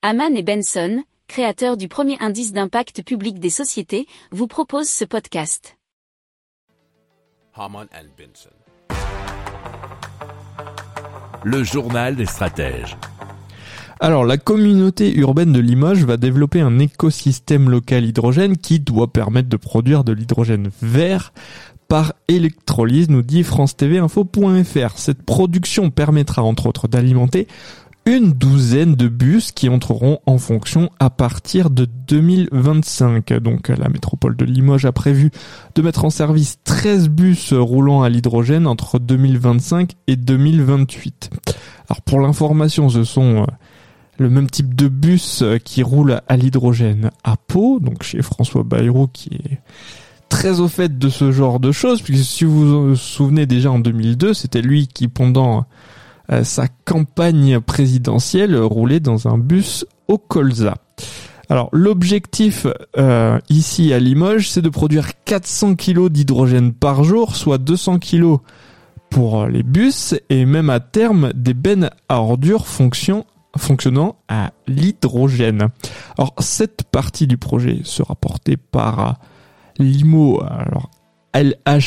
Haman et Benson, créateurs du premier indice d'impact public des sociétés, vous proposent ce podcast. Haman and Benson. Le journal des stratèges. Alors, la communauté urbaine de Limoges va développer un écosystème local hydrogène qui doit permettre de produire de l'hydrogène vert par électrolyse, nous dit France TV Info.fr. Cette production permettra entre autres d'alimenter une douzaine de bus qui entreront en fonction à partir de 2025. Donc la métropole de Limoges a prévu de mettre en service 13 bus roulant à l'hydrogène entre 2025 et 2028. Alors pour l'information, ce sont euh, le même type de bus qui roule à l'hydrogène à Pau, donc chez François Bayrou qui est très au fait de ce genre de choses, puisque si vous vous souvenez déjà en 2002, c'était lui qui pendant euh, sa campagne présidentielle roulait dans un bus au colza. Alors l'objectif euh, ici à Limoges, c'est de produire 400 kg d'hydrogène par jour, soit 200 kg pour les bus et même à terme des bennes à ordures fonctionnant à l'hydrogène. Alors cette partie du projet sera portée par Limo, alors LHYMO,